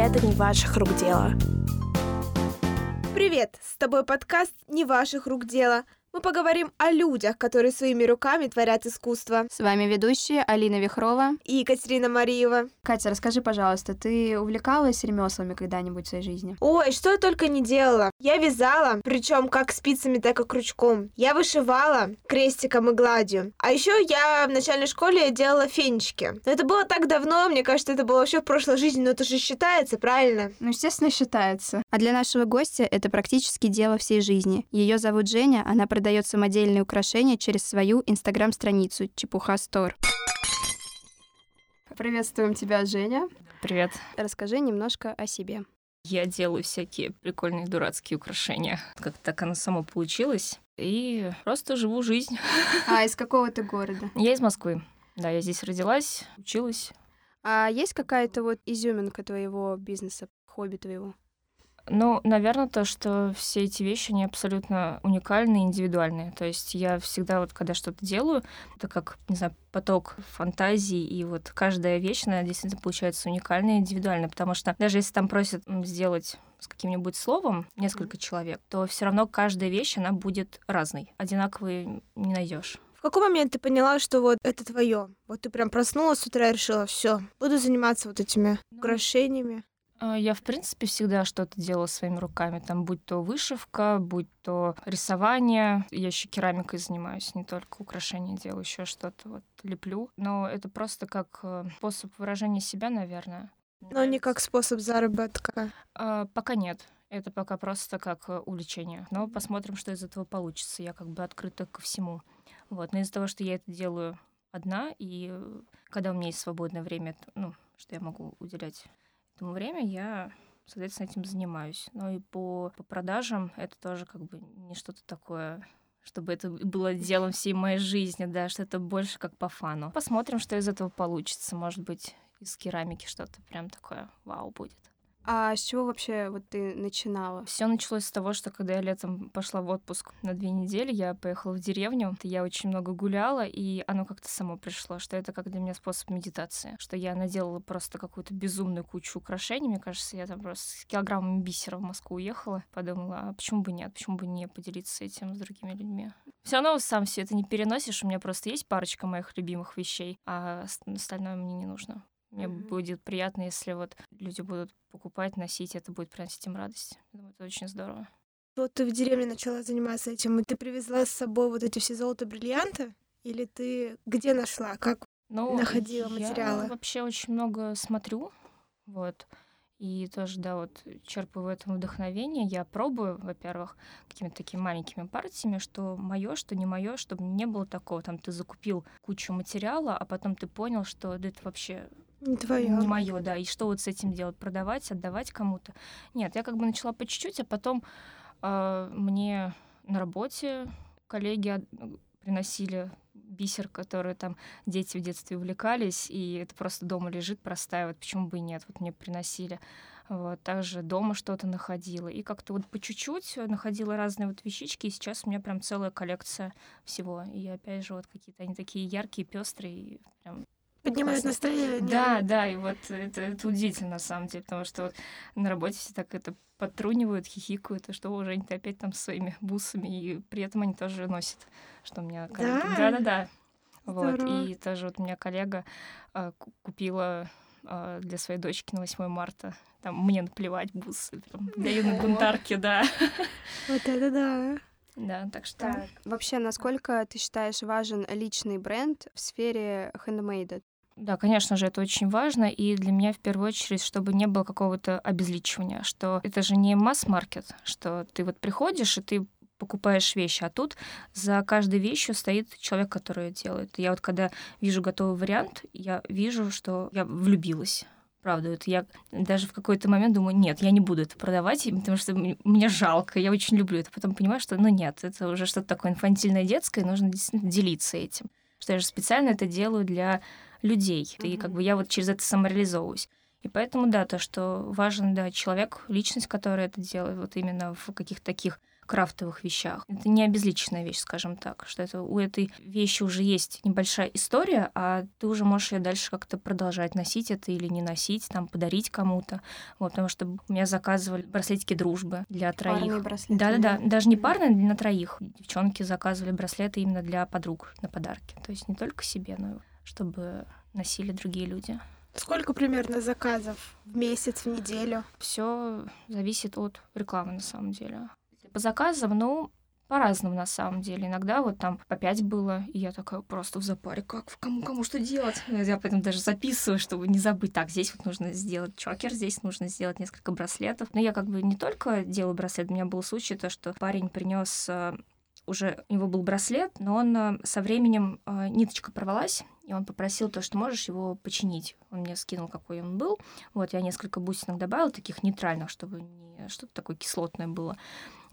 это не ваших рук дело. Привет! С тобой подкаст «Не ваших рук дело». Мы поговорим о людях, которые своими руками творят искусство. С вами ведущие Алина Вихрова и Екатерина Мариева. Катя, расскажи, пожалуйста, ты увлекалась ремеслами когда-нибудь в своей жизни? Ой, что я только не делала. Я вязала, причем как спицами, так и крючком. Я вышивала крестиком и гладью. А еще я в начальной школе делала фенечки. Но это было так давно, мне кажется, это было вообще в прошлой жизни, но это же считается, правильно? Ну, естественно, считается. А для нашего гостя это практически дело всей жизни. Ее зовут Женя, она продает самодельные украшения через свою инстаграм-страницу Чепуха Стор. Приветствуем тебя, Женя. Привет. Расскажи немножко о себе. Я делаю всякие прикольные дурацкие украшения. Как так оно само получилось. И просто живу жизнь. А из какого ты города? Я из Москвы. Да, я здесь родилась, училась. А есть какая-то вот изюминка твоего бизнеса, хобби твоего? Ну, наверное, то, что все эти вещи, они абсолютно уникальные, индивидуальные. То есть я всегда вот, когда что-то делаю, это как, не знаю, поток фантазии, и вот каждая вещь, она действительно получается уникальная, индивидуальная, потому что даже если там просят сделать с каким-нибудь словом несколько человек, то все равно каждая вещь, она будет разной. Одинаковой не найдешь. В какой момент ты поняла, что вот это твое? Вот ты прям проснулась с утра и решила, все, буду заниматься вот этими ну, украшениями. А, я, в принципе, всегда что-то делала своими руками. Там, будь то вышивка, будь то рисование. Я еще керамикой занимаюсь, не только украшения делаю, еще что-то вот леплю. Но это просто как э, способ выражения себя, наверное. Но не как способ заработка. А, пока нет. Это пока просто как э, увлечение. Но посмотрим, что из этого получится. Я как бы открыта ко всему. Вот. Но из-за того, что я это делаю одна, и э, когда у меня есть свободное время, ну, что я могу уделять этому время я, соответственно, этим занимаюсь. Ну и по, по продажам это тоже как бы не что-то такое чтобы это было делом всей моей жизни, да, что это больше как по фану. Посмотрим, что из этого получится. Может быть, из керамики что-то прям такое вау будет. А с чего вообще вот ты начинала? Все началось с того, что когда я летом пошла в отпуск на две недели, я поехала в деревню, я очень много гуляла, и оно как-то само пришло, что это как для меня способ медитации, что я наделала просто какую-то безумную кучу украшений, мне кажется, я там просто с килограммами бисера в Москву уехала, подумала, а почему бы нет, почему бы не поделиться этим с другими людьми. Все равно сам все это не переносишь, у меня просто есть парочка моих любимых вещей, а остальное мне не нужно. Мне mm-hmm. будет приятно, если вот люди будут покупать, носить, это будет приносить им радость. думаю, это очень здорово. Вот ты в деревне начала заниматься этим, и ты привезла с собой вот эти все золото-бриллианты? Или ты где нашла? Как ну, находила материалы? Я вообще очень много смотрю, вот. И тоже, да, вот черпаю в этом вдохновение. Я пробую, во-первых, какими-то такими маленькими партиями, что мое, что не мое, чтобы не было такого. Там ты закупил кучу материала, а потом ты понял, что это вообще не твое. Не мое, да. И что вот с этим делать? Продавать, отдавать кому-то? Нет, я как бы начала по чуть-чуть, а потом э, мне на работе коллеги приносили бисер, который там дети в детстве увлекались, и это просто дома лежит, простаивает, почему бы и нет, вот мне приносили. Вот, также дома что-то находила. И как-то вот по чуть-чуть находила разные вот вещички, и сейчас у меня прям целая коллекция всего. И опять же, вот какие-то они такие яркие, пестрые, прям Поднимает настроение. Да, да, и вот это, это удивительно на самом деле, потому что вот на работе все так это подтрунивают, хихикают, и что уже они опять там своими бусами, и при этом они тоже носят, что у меня коллеги. Да, да, да. Вот, и тоже вот у меня коллега а, купила а, для своей дочки на 8 марта. Там мне наплевать бусы, прям, даю на бунтарке, да. Вот это да. Да, так что... Так. Вообще, насколько ты считаешь важен личный бренд в сфере хендмейда? Да, конечно же, это очень важно, и для меня в первую очередь, чтобы не было какого-то обезличивания, что это же не масс-маркет, что ты вот приходишь, и ты покупаешь вещи, а тут за каждой вещью стоит человек, который ее делает. Я вот когда вижу готовый вариант, я вижу, что я влюбилась. Правда, вот я даже в какой-то момент думаю, нет, я не буду это продавать, потому что мне жалко, я очень люблю это. Потом понимаю, что, ну нет, это уже что-то такое инфантильное, детское, нужно действительно делиться этим. Что я же специально это делаю для людей. Mm-hmm. И как бы я вот через это самореализовываюсь. И поэтому, да, то, что важен, да, человек, личность, которая это делает, вот именно в каких-то таких крафтовых вещах. Это не обезличенная вещь, скажем так, что это у этой вещи уже есть небольшая история, а ты уже можешь ее дальше как-то продолжать носить это или не носить, там, подарить кому-то. Вот, потому что у меня заказывали браслетики дружбы для троих. Да-да-да, даже не парные, на троих. Девчонки заказывали браслеты именно для подруг на подарки. То есть не только себе, но чтобы носили другие люди. Сколько примерно заказов в месяц, в неделю? Все зависит от рекламы на самом деле. По заказам, ну, по-разному на самом деле. Иногда вот там по пять было, и я такая просто в запаре, как, кому, кому что делать? Я поэтому даже записываю, чтобы не забыть. Так, здесь вот нужно сделать чокер, здесь нужно сделать несколько браслетов. Но я как бы не только делаю браслет, у меня был случай, то, что парень принес э, уже у него был браслет, но он э, со временем э, ниточка порвалась, и он попросил то, что можешь его починить. Он мне скинул, какой он был. Вот, я несколько бусинок добавила, таких нейтральных, чтобы не что-то такое кислотное было.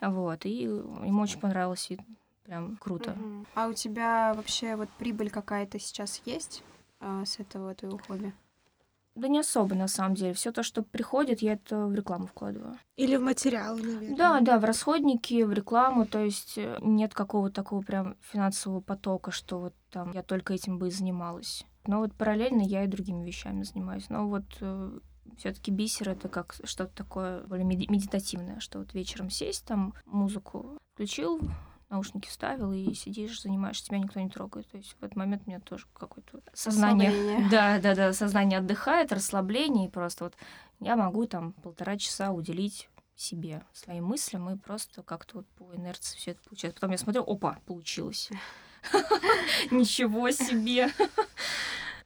Вот, и ему очень понравилось, и прям круто. Угу. А у тебя вообще вот прибыль какая-то сейчас есть э, с этого твоего хобби? Да не особо, на самом деле. Все то, что приходит, я это в рекламу вкладываю. Или в материалы, наверное. Да, да, в расходники, в рекламу. То есть э, нет какого такого прям финансового потока, что вот там я только этим бы и занималась. Но вот параллельно я и другими вещами занимаюсь. Но вот э, все-таки бисер это как что-то такое более медитативное, что вот вечером сесть, там музыку включил, наушники вставил и сидишь, занимаешься, тебя никто не трогает. То есть в этот момент у меня тоже какое-то сознание... Да, да, да, сознание отдыхает, расслабление, и просто вот я могу там полтора часа уделить себе, своим мыслям, и просто как-то вот по инерции все это получается. Потом я смотрю, опа, получилось. Ничего себе!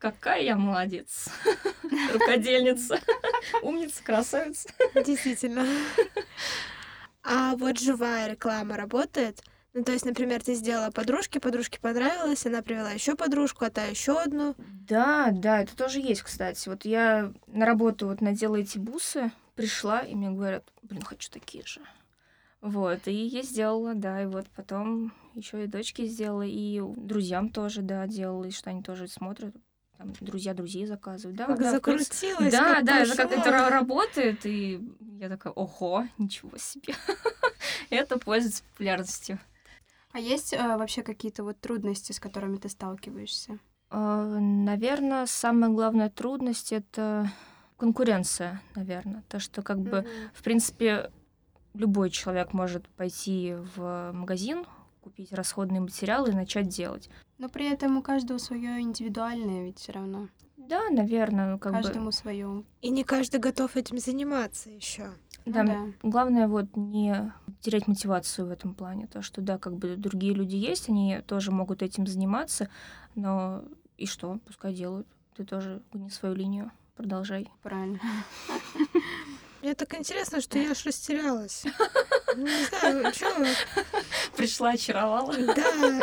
Какая я молодец. Рукодельница. Умница, красавица. Действительно. А вот живая реклама работает? Ну, то есть, например, ты сделала подружке, подружке понравилось, она привела еще подружку, а та еще одну. Да, да, это тоже есть, кстати. Вот я на работу вот надела эти бусы, пришла, и мне говорят, блин, хочу такие же. Вот, и я сделала, да, и вот потом еще и дочки сделала, и друзьям тоже, да, делала, и что они тоже смотрят, там, друзья друзей заказывают, да. Как да, закрутилась, Да, как да, это как это работает, и я такая, ого, ничего себе. это пользуется популярностью. А есть э, вообще какие-то вот трудности, с которыми ты сталкиваешься? Э, наверное, самая главная трудность это конкуренция, наверное. То, что как бы, в принципе, любой человек может пойти в магазин, купить расходные материалы и начать делать. Но при этом у каждого свое индивидуальное ведь все равно. Да, наверное, как Каждому бы... свое. И не каждый готов этим заниматься еще. Да, ну, да, главное вот не терять мотивацию в этом плане. То, что да, как бы другие люди есть, они тоже могут этим заниматься, но и что, пускай делают. Ты тоже гни свою линию, продолжай. Правильно. Мне так интересно, что я аж растерялась. Ну, не знаю, что... Пришла, очаровала. Да.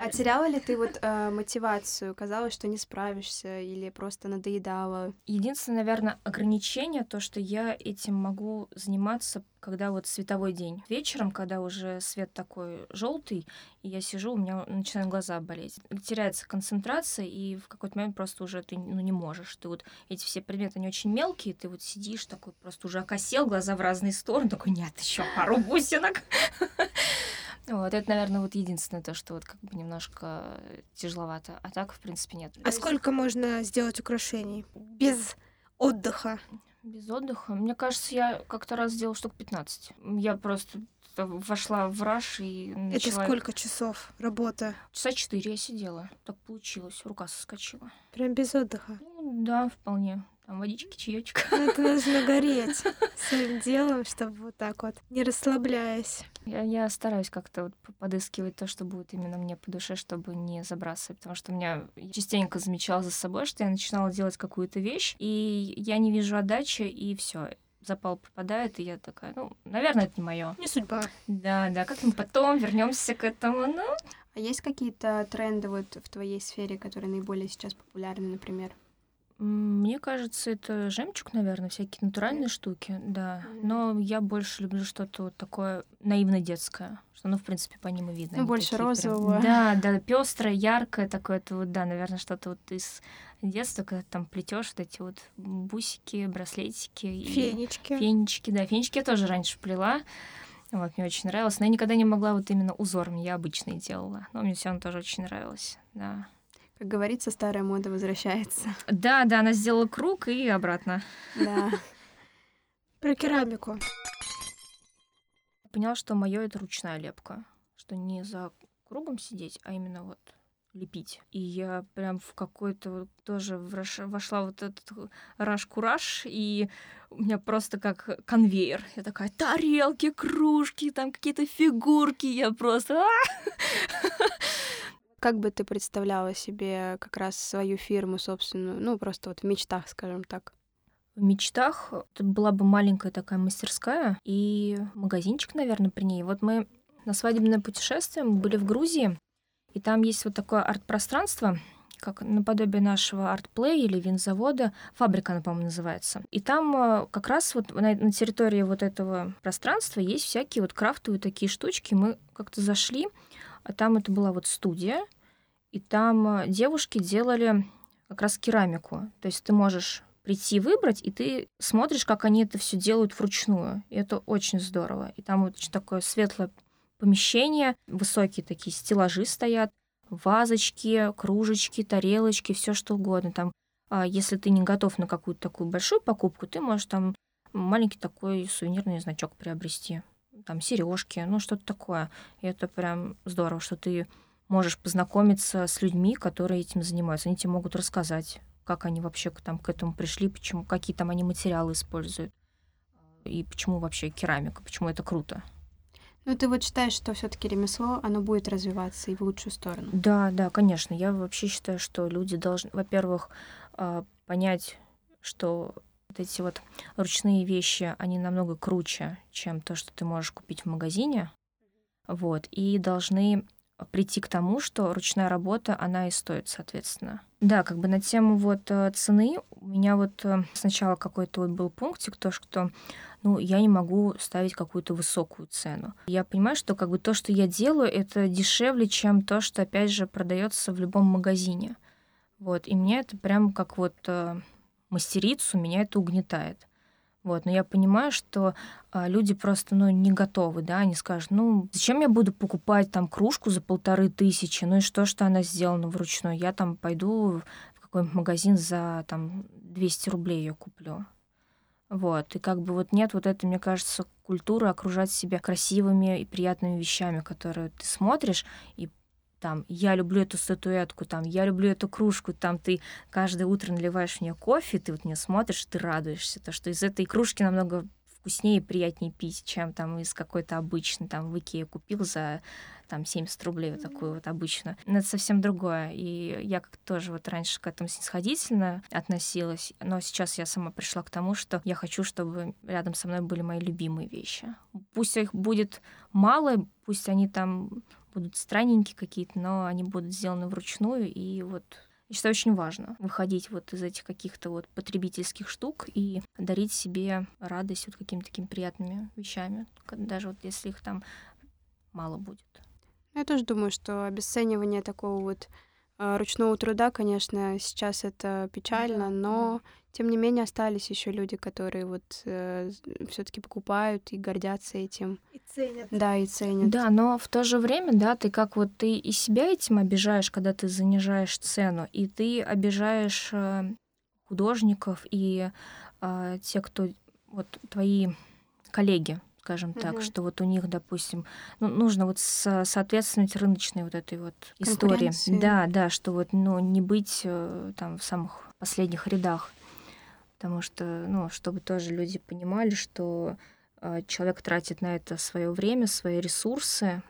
А теряла ли ты вот э, мотивацию? Казалось, что не справишься или просто надоедала? Единственное, наверное, ограничение то, что я этим могу заниматься, когда вот световой день. Вечером, когда уже свет такой желтый, и я сижу, у меня начинают глаза болеть. Теряется концентрация, и в какой-то момент просто уже ты ну, не можешь. Ты вот эти все предметы, они очень мелкие, ты вот сидишь такой просто уже окосел, глаза в разные стороны, такой, нет, еще пару бусинок. Вот, это, наверное, вот единственное то, что вот как бы немножко тяжеловато. А так, в принципе, нет. А сколько можно сделать украшений без отдыха? Без отдыха? Мне кажется, я как-то раз сделала штук 15. Я просто вошла в раш и начала... Это сколько часов работы? Часа четыре я сидела. Так получилось. Рука соскочила. Прям без отдыха? Ну, да, вполне там водички, чаечек. Ну, это нужно гореть своим делом, чтобы вот так вот, не расслабляясь. Я, я стараюсь как-то вот подыскивать то, что будет именно мне по душе, чтобы не забрасывать, потому что у меня частенько замечала за собой, что я начинала делать какую-то вещь, и я не вижу отдачи, и все запал пропадает, и я такая, ну, наверное, это не мое. Не судьба. Да, да, как мы потом вернемся к этому, ну. А есть какие-то тренды вот в твоей сфере, которые наиболее сейчас популярны, например? Мне кажется, это жемчуг, наверное, всякие натуральные штуки, да. Но я больше люблю что-то вот такое наивно-детское, что, ну, в принципе, по ним и видно. Ну, больше розового. Прям... Да, да, пестрое, яркое такое, это вот, да, наверное, что-то вот из детства, когда там плетешь вот эти вот бусики, браслетики. Фенечки. И... Фенечки, да. Фенечки я тоже раньше плела. Вот, мне очень нравилось. Но я никогда не могла вот именно узорами, я обычные делала. Но мне все равно тоже очень нравилось, да. Как говорится, старая мода возвращается. Да, да, она сделала круг и обратно. Да. Про керамику. Поняла, что мое это ручная лепка, что не за кругом сидеть, а именно вот лепить. И я прям в какой-то вот тоже вошла вот этот раш-кураж, и у меня просто как конвейер. Я такая, тарелки, кружки, там какие-то фигурки, я просто... Как бы ты представляла себе как раз свою фирму собственную, ну, просто вот в мечтах, скажем так? В мечтах это была бы маленькая такая мастерская и магазинчик, наверное, при ней. Вот мы на свадебное путешествие мы были в Грузии, и там есть вот такое арт-пространство, как наподобие нашего арт-плей или винзавода. Фабрика, она, по-моему, называется. И там э, как раз вот на, на территории вот этого пространства есть всякие вот крафтовые такие штучки. Мы как-то зашли, а там это была вот студия, и там э, девушки делали как раз керамику. То есть ты можешь прийти выбрать, и ты смотришь, как они это все делают вручную. И это очень здорово. И там вот такое светлое помещение, высокие такие стеллажи стоят, вазочки, кружечки, тарелочки, все что угодно. Там, а если ты не готов на какую-то такую большую покупку, ты можешь там маленький такой сувенирный значок приобрести. Там сережки, ну что-то такое. И это прям здорово, что ты можешь познакомиться с людьми, которые этим занимаются. Они тебе могут рассказать, как они вообще там к этому пришли, почему, какие там они материалы используют, и почему вообще керамика, почему это круто. Ну, ты вот считаешь, что все-таки ремесло, оно будет развиваться и в лучшую сторону? Да, да, конечно. Я вообще считаю, что люди должны, во-первых, а, понять, что вот эти вот ручные вещи, они намного круче, чем то, что ты можешь купить в магазине. Вот. И должны прийти к тому, что ручная работа, она и стоит, соответственно. Да, как бы на тему вот э, цены у меня вот э, сначала какой-то вот был пунктик, то, что ну, я не могу ставить какую-то высокую цену. Я понимаю, что как бы то, что я делаю, это дешевле, чем то, что, опять же, продается в любом магазине. Вот, и меня это прям как вот э, мастерицу, меня это угнетает. Вот, но я понимаю, что а, люди просто, ну, не готовы, да, они скажут, ну, зачем я буду покупать там кружку за полторы тысячи, ну и что, что она сделана вручную, я там пойду в какой-нибудь магазин за там 200 рублей ее куплю. Вот, и как бы вот нет вот этой, мне кажется, культуры окружать себя красивыми и приятными вещами, которые ты смотришь и там, я люблю эту статуэтку, там, я люблю эту кружку, там, ты каждое утро наливаешь в нее кофе, ты вот не смотришь, ты радуешься, то, что из этой кружки намного вкуснее и приятнее пить, чем там из какой-то обычной, там, в Икее купил за там 70 рублей вот такую вот обычно. Но это совсем другое. И я как тоже вот раньше к этому снисходительно относилась, но сейчас я сама пришла к тому, что я хочу, чтобы рядом со мной были мои любимые вещи. Пусть их будет мало, пусть они там будут странненькие какие-то, но они будут сделаны вручную, и вот я считаю, очень важно выходить вот из этих каких-то вот потребительских штук и дарить себе радость вот какими-то такими приятными вещами, даже вот если их там мало будет. Я тоже думаю, что обесценивание такого вот ручного труда, конечно, сейчас это печально, но тем не менее остались еще люди, которые вот э, все-таки покупают и гордятся этим. И ценят. Да, и ценят. Да, но в то же время, да, ты как вот ты и себя этим обижаешь, когда ты занижаешь цену, и ты обижаешь э, художников и э, те, кто вот твои коллеги, скажем так, угу. что вот у них, допустим, ну, нужно вот со соответствовать рыночной вот этой вот истории. Да, да, что вот, ну, не быть э, там в самых последних рядах. Потому что, ну, чтобы тоже люди понимали, что э, человек тратит на это свое время, свои ресурсы,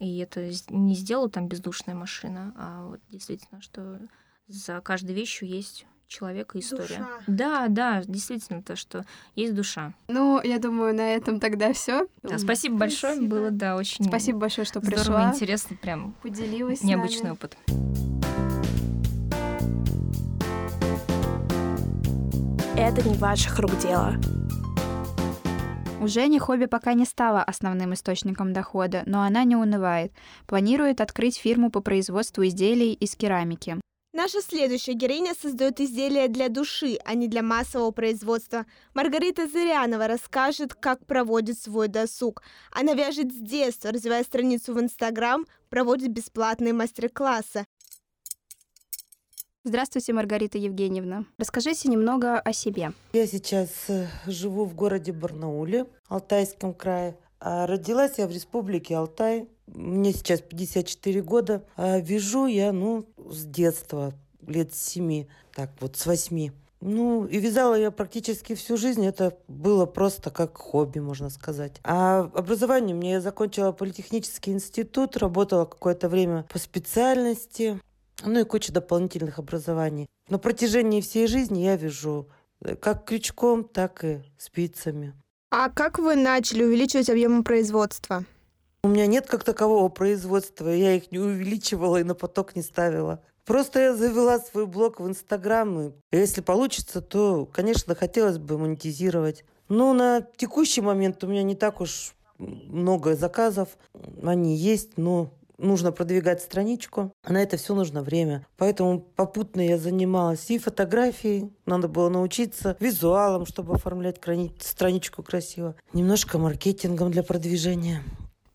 и это не сделала там бездушная машина, а вот действительно, что за каждой вещью есть человека история. Душа. Да, да, действительно, то, что есть душа. Ну, я думаю, на этом тогда все. Да, спасибо большое, было, да, очень Спасибо большое, что здорово, пришла. интересно, прям поделилась необычный опыт. Это не ваших рук дело. У Жени хобби пока не стало основным источником дохода, но она не унывает. Планирует открыть фирму по производству изделий из керамики. Наша следующая героиня создает изделия для души, а не для массового производства. Маргарита Зырянова расскажет, как проводит свой досуг. Она вяжет с детства, развивая страницу в Инстаграм, проводит бесплатные мастер-классы. Здравствуйте, Маргарита Евгеньевна. Расскажите немного о себе. Я сейчас э, живу в городе Барнауле, Алтайском крае. А родилась я в республике Алтай. Мне сейчас 54 года. А вяжу я, ну, с детства, лет с 7, так вот, с 8. Ну, и вязала я практически всю жизнь. Это было просто как хобби, можно сказать. А образование мне я закончила политехнический институт, работала какое-то время по специальности ну и куча дополнительных образований. На протяжении всей жизни я вяжу э, как крючком, так и спицами. А как вы начали увеличивать объемы производства? У меня нет как такового производства, я их не увеличивала и на поток не ставила. Просто я завела свой блог в Инстаграм, и если получится, то, конечно, хотелось бы монетизировать. Но на текущий момент у меня не так уж много заказов. Они есть, но нужно продвигать страничку. На это все нужно время. Поэтому попутно я занималась и фотографией, надо было научиться визуалом, чтобы оформлять страничку красиво. Немножко маркетингом для продвижения.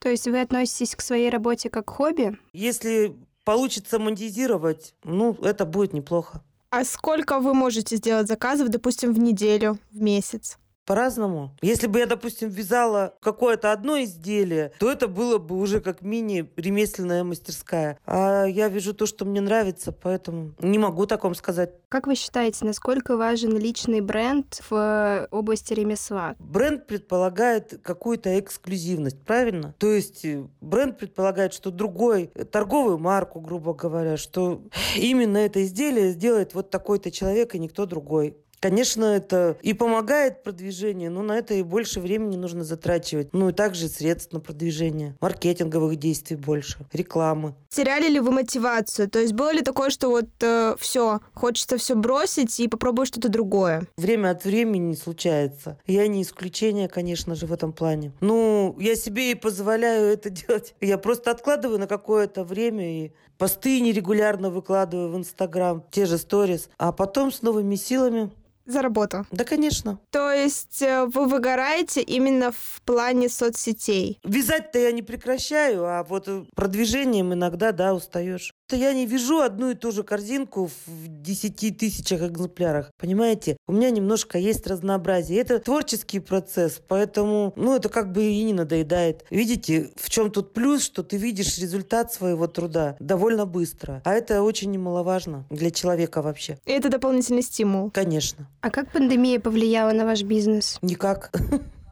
То есть вы относитесь к своей работе как к хобби? Если получится монетизировать, ну, это будет неплохо. А сколько вы можете сделать заказов, допустим, в неделю, в месяц? По-разному. Если бы я, допустим, вязала какое-то одно изделие, то это было бы уже как мини-ремесленная мастерская. А я вяжу то, что мне нравится, поэтому не могу таком сказать. Как вы считаете, насколько важен личный бренд в области ремесла? Бренд предполагает какую-то эксклюзивность, правильно? То есть э, бренд предполагает, что другой, э, торговую марку, грубо говоря, что именно это изделие сделает вот такой-то человек и никто другой. Конечно, это и помогает продвижению, но на это и больше времени нужно затрачивать. Ну и также средств на продвижение, маркетинговых действий больше, рекламы. Теряли ли вы мотивацию? То есть было ли такое, что вот э, все, хочется все бросить и попробовать что-то другое? Время от времени случается. Я не исключение, конечно же, в этом плане. Ну, я себе и позволяю это делать. Я просто откладываю на какое-то время и посты нерегулярно выкладываю в Инстаграм, те же сторис, а потом с новыми силами за работу. Да, конечно. То есть э, вы выгораете именно в плане соцсетей? Вязать-то я не прекращаю, а вот э, продвижением иногда, да, устаешь. Я не вяжу одну и ту же корзинку в 10 тысячах экземплярах. Понимаете? У меня немножко есть разнообразие. Это творческий процесс, поэтому, ну, это как бы и не надоедает. Видите, в чем тут плюс, что ты видишь результат своего труда довольно быстро. А это очень немаловажно для человека вообще. И это дополнительный стимул. Конечно. А как пандемия повлияла на ваш бизнес? Никак.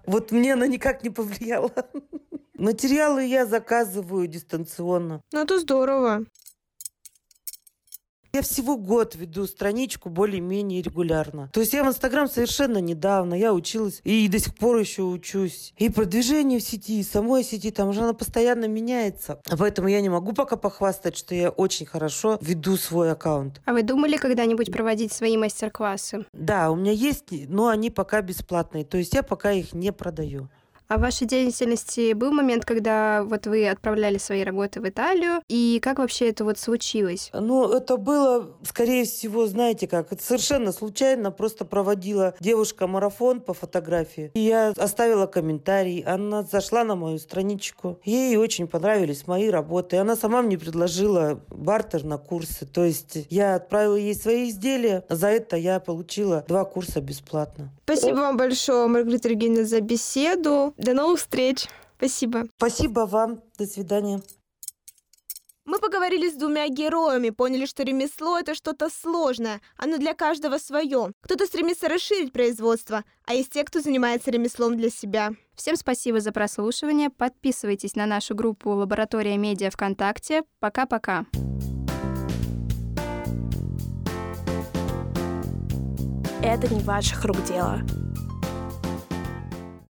Вот мне она никак не повлияла. Материалы я заказываю дистанционно. Ну, это здорово. Я всего год веду страничку более-менее регулярно. То есть я в Инстаграм совершенно недавно, я училась и до сих пор еще учусь. И продвижение в сети, и самой сети, там уже она постоянно меняется. Поэтому я не могу пока похвастать, что я очень хорошо веду свой аккаунт. А вы думали когда-нибудь проводить свои мастер-классы? Да, у меня есть, но они пока бесплатные. То есть я пока их не продаю. А в вашей деятельности был момент, когда вот вы отправляли свои работы в Италию, и как вообще это вот случилось? Ну, это было, скорее всего, знаете как, это совершенно случайно, просто проводила девушка марафон по фотографии, и я оставила комментарий, она зашла на мою страничку, ей очень понравились мои работы, она сама мне предложила бартер на курсы, то есть я отправила ей свои изделия, за это я получила два курса бесплатно. Спасибо вам большое, Маргарита Евгеньевна, за беседу. До новых встреч. Спасибо. Спасибо вам. До свидания. Мы поговорили с двумя героями, поняли, что ремесло — это что-то сложное, оно для каждого свое. Кто-то стремится расширить производство, а есть те, кто занимается ремеслом для себя. Всем спасибо за прослушивание. Подписывайтесь на нашу группу «Лаборатория медиа ВКонтакте». Пока-пока. Это не ваших рук дело.